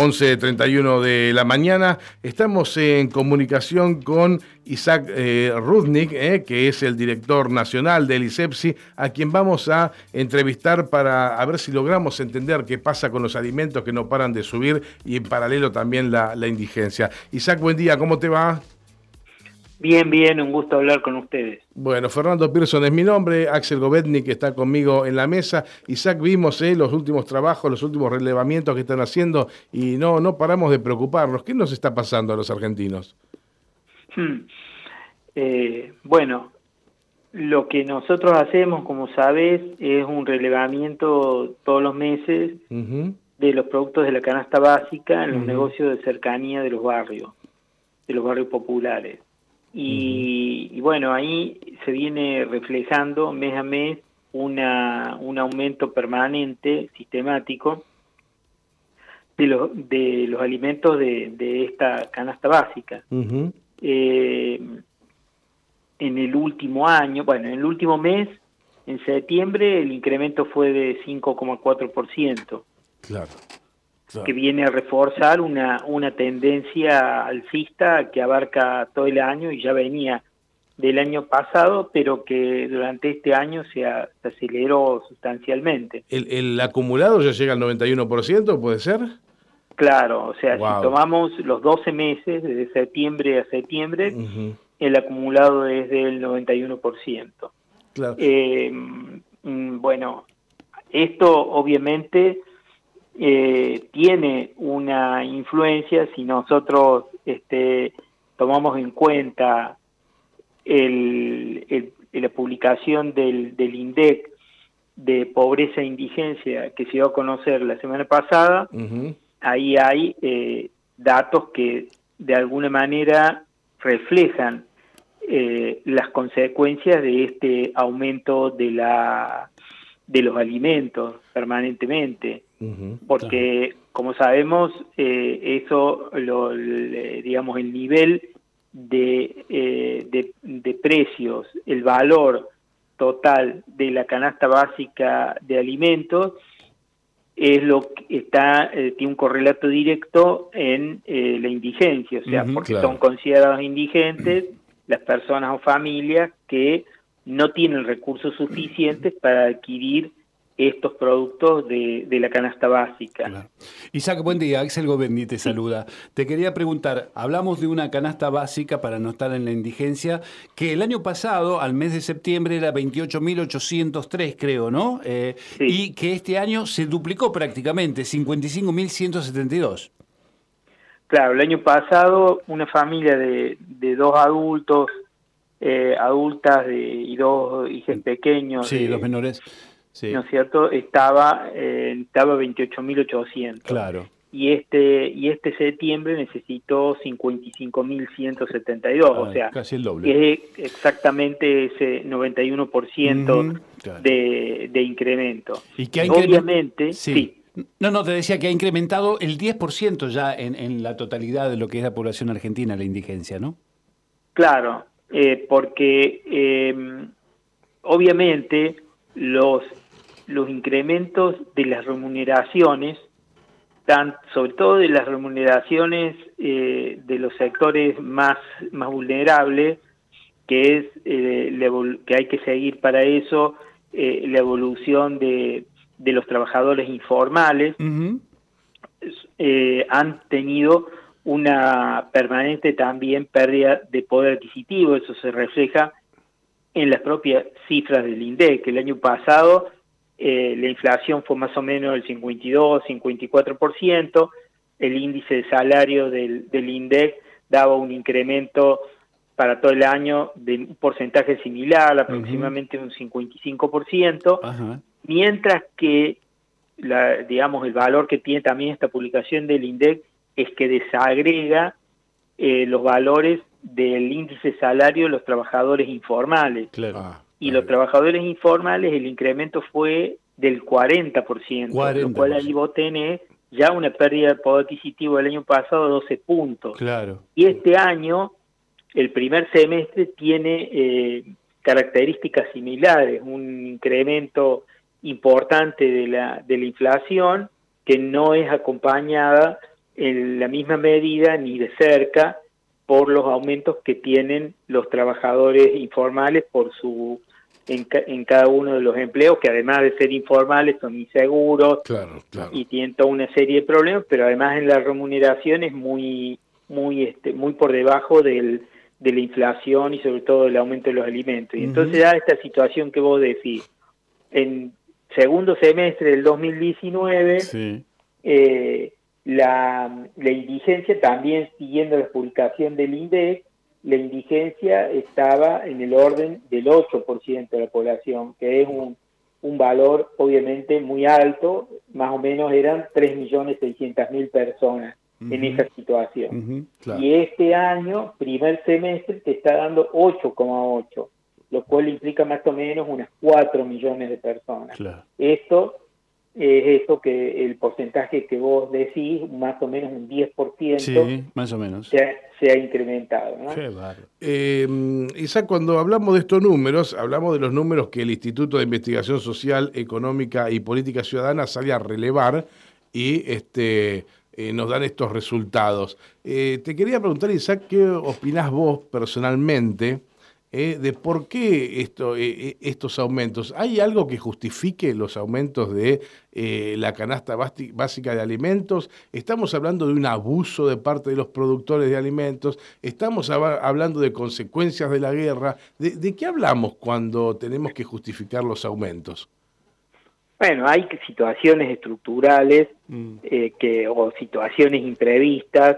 11.31 de la mañana. Estamos en comunicación con Isaac eh, Rudnick, eh, que es el director nacional del ISEPSI, a quien vamos a entrevistar para ver si logramos entender qué pasa con los alimentos que no paran de subir y en paralelo también la, la indigencia. Isaac, buen día, ¿cómo te va? Bien, bien, un gusto hablar con ustedes. Bueno, Fernando Pearson es mi nombre, Axel Govetnik está conmigo en la mesa. Isaac, vimos eh, los últimos trabajos, los últimos relevamientos que están haciendo y no, no paramos de preocuparnos. ¿Qué nos está pasando a los argentinos? Hmm. Eh, bueno, lo que nosotros hacemos, como sabes, es un relevamiento todos los meses de los productos de la canasta básica en los negocios de cercanía de los barrios, de los barrios populares. Y, bueno, ahí se viene reflejando mes a mes una, un aumento permanente, sistemático, de los, de los alimentos de, de esta canasta básica. eh, en el último año, bueno, en el último mes, en septiembre, el incremento fue de 5,4%. Claro que viene a reforzar una, una tendencia alcista que abarca todo el año y ya venía del año pasado, pero que durante este año se, aceleró sustancialmente. ¿El, ¿El, acumulado ya llega al 91%, puede ser? Claro, o sea, si tomamos los 12 meses, desde septiembre a septiembre, el acumulado es del 91%. Claro. Eh, mm, bueno, esto obviamente eh, tiene una influencia si nosotros este, tomamos en cuenta el, la publicación del, del INDEC de pobreza e indigencia que se dio a conocer la semana pasada, ahí hay eh, datos que de alguna manera reflejan eh, las consecuencias de este aumento de la de los alimentos permanentemente porque como sabemos, eh, eso, lo, digamos, el nivel eh, de, de, precios, el valor total de la canasta básica de alimentos, es lo que está, eh, tiene un correlato directo en la indigencia, o sea, porque son considerados indigentes las personas o familias que no tienen recursos suficientes para adquirir estos productos de, la canasta básica. Isaac, buen día. Axel Govendi te saluda. Te quería preguntar, hablamos de una canasta básica para no estar en la indigencia, que el año pasado, al mes de septiembre, era 28.803, creo, ¿no? Eh, y que este año se duplicó prácticamente, 55.172. Claro, el año pasado una familia de, dos adultos, eh, adultas de, y dos hijos pequeños. Sí, dos menores ¿no es cierto? Estaba, eh, estaba 28.800. Claro. Y este, y este septiembre necesitó 55.172, o sea, casi el doble. Es exactamente ese 91% de, de incremento. Y que Obviamente, sí. No, no, te decía que ha incrementado el 10% ya en, en la totalidad de lo que es la población argentina, la indigencia, ¿no? Claro, eh, porque eh, obviamente los los incrementos de las remuneraciones, tan, sobre todo de las remuneraciones eh, de los sectores más, más vulnerables, que es eh, que hay que seguir para eso eh, la evolución de, de, los trabajadores informales, han tenido una permanente también pérdida de poder adquisitivo, eso se refleja en las propias cifras del INDEC. El año pasado eh, la inflación fue más o menos del 52, 54%, el índice de salario del, del INDEC daba un incremento para todo el año de un porcentaje similar, aproximadamente un 55%, mientras que la, digamos el valor que tiene también esta publicación del INDEC es que desagrega eh, los valores del índice de salario de los trabajadores informales. Claro. Ah y los trabajadores informales el incremento fue del 40%, 40%. lo cual ahí vos tenés ya una pérdida de poder adquisitivo el año pasado de 12 puntos. Claro. Y este año, el primer semestre tiene eh, características similares, un incremento importante de la, de la inflación que no es acompañada en la misma medida ni de cerca por los aumentos que tienen los trabajadores informales por su en, en cada uno de los empleos que además de ser informales son inseguros claro, claro. y tienen toda una serie de problemas pero además en la remuneración es muy muy este muy por debajo del de la inflación y sobre todo el aumento de los alimentos. Y entonces da esta situación que vos decís. En segundo semestre del 2019, Sí. eh, la, la indigencia, también siguiendo la publicación del INDEC, la indigencia estaba en el orden del 8% de la población, que es un, un valor obviamente muy alto, más o menos eran 3.600.000 personas en esa situación. Claro. Y este año, primer semestre, te está dando 8,8, lo cual implica más o menos unas 4 millones de personas. Claro. Esto es eso que el porcentaje que vos decís, más o menos un 10%, Sí, más o menos. se, ha, se ha incrementado. ¿no? Qué. Eh, Isaac, cuando hablamos de estos números, hablamos de los números que el Instituto de Investigación Social, Económica y Política Ciudadana sale a relevar y este, eh, nos dan estos resultados. Eh, te quería preguntar, Isaac, ¿qué opinás vos personalmente eh, de por qué esto, eh, eh, estos aumentos? ¿Hay algo que justifique los aumentos de eh, la canasta básica de alimentos? ¿Estamos hablando de un abuso de parte de los productores de alimentos? ¿Estamos hab- hablando de consecuencias de la guerra? ¿De, de qué hablamos cuando tenemos que justificar los aumentos? Bueno, hay situaciones estructurales Mm. eh, que o situaciones imprevistas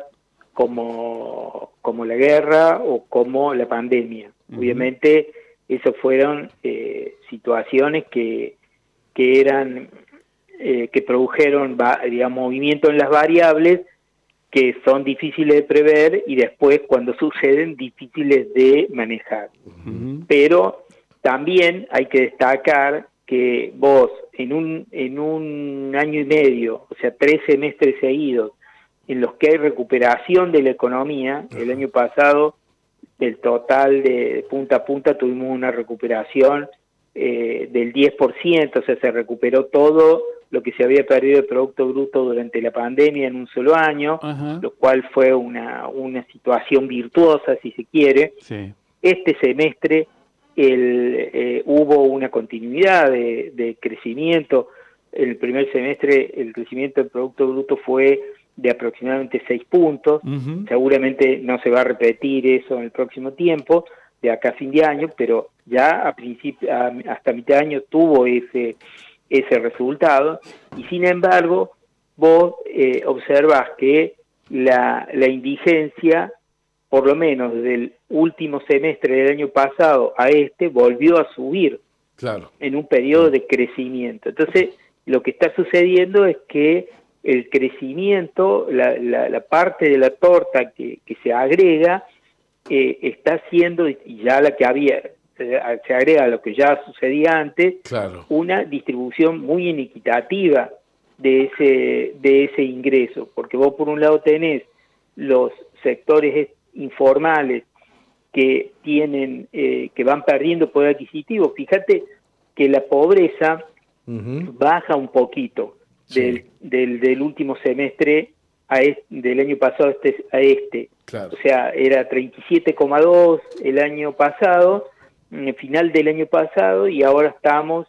como, como la guerra o como la pandemia. Obviamente, esas fueron eh, situaciones que, que eran eh, que produjeron digamos, movimiento en las variables que son difíciles de prever y después cuando suceden difíciles de manejar. Pero también hay que destacar que vos en un, en un año y medio, o sea, tres semestres seguidos, en los que hay recuperación de la economía, el año pasado, el total de punta a punta tuvimos una recuperación eh, del 10%, o sea, se recuperó todo lo que se había perdido de Producto Bruto durante la pandemia en un solo año, Ajá. lo cual fue una, una situación virtuosa, si se quiere Sí. este semestre el, eh, hubo una continuidad de, de crecimiento. El primer semestre el crecimiento del Producto Bruto fue de aproximadamente 6 puntos. Seguramente no se va a repetir eso en el próximo tiempo, de acá a fin de año, pero ya a principio, a- hasta mitad de año tuvo ese, ese resultado. Y sin embargo, vos eh, observas que la, la indigencia por lo menos del último semestre del año pasado a este, volvió a subir Claro. en un periodo de crecimiento. Entonces, lo que está sucediendo es que el crecimiento, la, la- la parte de la torta que, que se agrega, eh, está siendo, y ya la que había, eh, se agrega a lo que ya sucedía antes, Claro. una distribución muy inequitativa de ese, de ese ingreso, porque vos por un lado tenés los sectores es- informales que tienen, eh, que van perdiendo poder adquisitivo. Fíjate que la pobreza baja un poquito. Del, del, del último semestre a es- del año pasado a este, a este. Claro. O sea, era 37,2 el año pasado, en el final del año pasado, y ahora estamos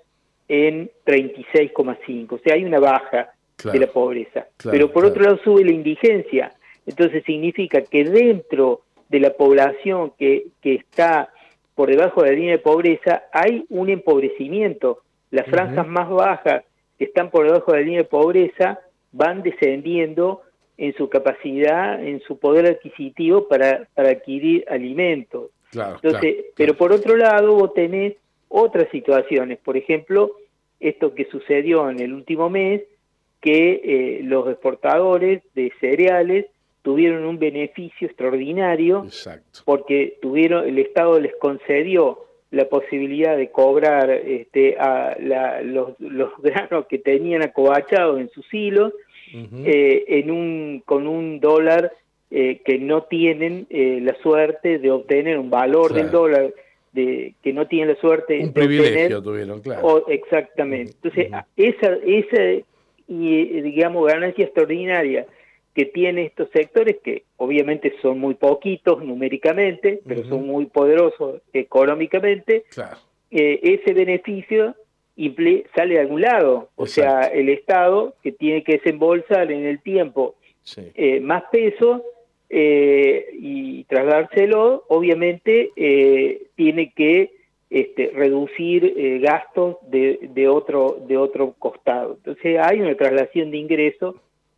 en 36,5. O sea, hay una baja Claro. de la pobreza. Claro, Pero por otro lado sube la indigencia. Entonces significa que dentro de la población que, que está por debajo de la línea de pobreza hay un empobrecimiento. Las franjas más bajas que están por debajo de la línea de pobreza van descendiendo en su capacidad, en su poder adquisitivo para, para adquirir alimentos. Claro. Entonces, claro, pero por otro lado, vos tenés otras situaciones. Por ejemplo, esto que sucedió en el último mes, que eh, los exportadores de cereales tuvieron un beneficio extraordinario Exacto. porque tuvieron el Estado les concedió la posibilidad de cobrar este, a la- los, los granos que tenían acobachados en sus hilos en un, con un dólar que no tienen la suerte de obtener un valor del dólar de que no tienen la suerte un privilegio tuvieron claro. exactamente. Entonces esa esa y digamos ganancia extraordinaria que tiene estos sectores que obviamente son muy poquitos numéricamente pero son muy poderosos económicamente eh, ese beneficio sale de algún lado. O sea el estado que tiene que desembolsar en el tiempo eh, más peso eh, y trasladárselo, obviamente eh, tiene que este, reducir eh, gastos de, de, otro, de otro costado. Entonces hay una traslación de ingresos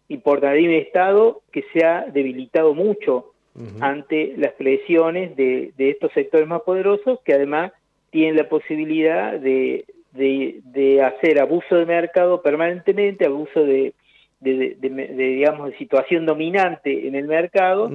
importante. Hay un Estado que se ha debilitado mucho ante las presiones de, de, estos sectores más poderosos que además tienen la posibilidad de, de, de hacer abuso de mercado permanentemente, abuso de de, digamos de situación dominante en el mercado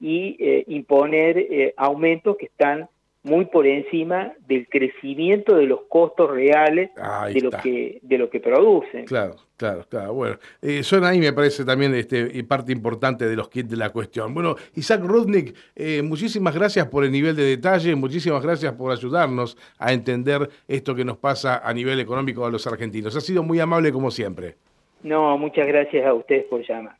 y eh, imponer eh, aumentos que están muy por encima del crecimiento de los costos reales de lo que de lo que producen. Claro, claro, claro. Bueno, eh, son ahí me parece también este parte importante de los kits de la cuestión. Bueno, Isaac Rudnick, eh, muchísimas gracias por el nivel de detalle, muchísimas gracias por ayudarnos a entender esto que nos pasa a nivel económico a los argentinos. Ha sido muy amable como siempre. No, muchas gracias a ustedes por llamar.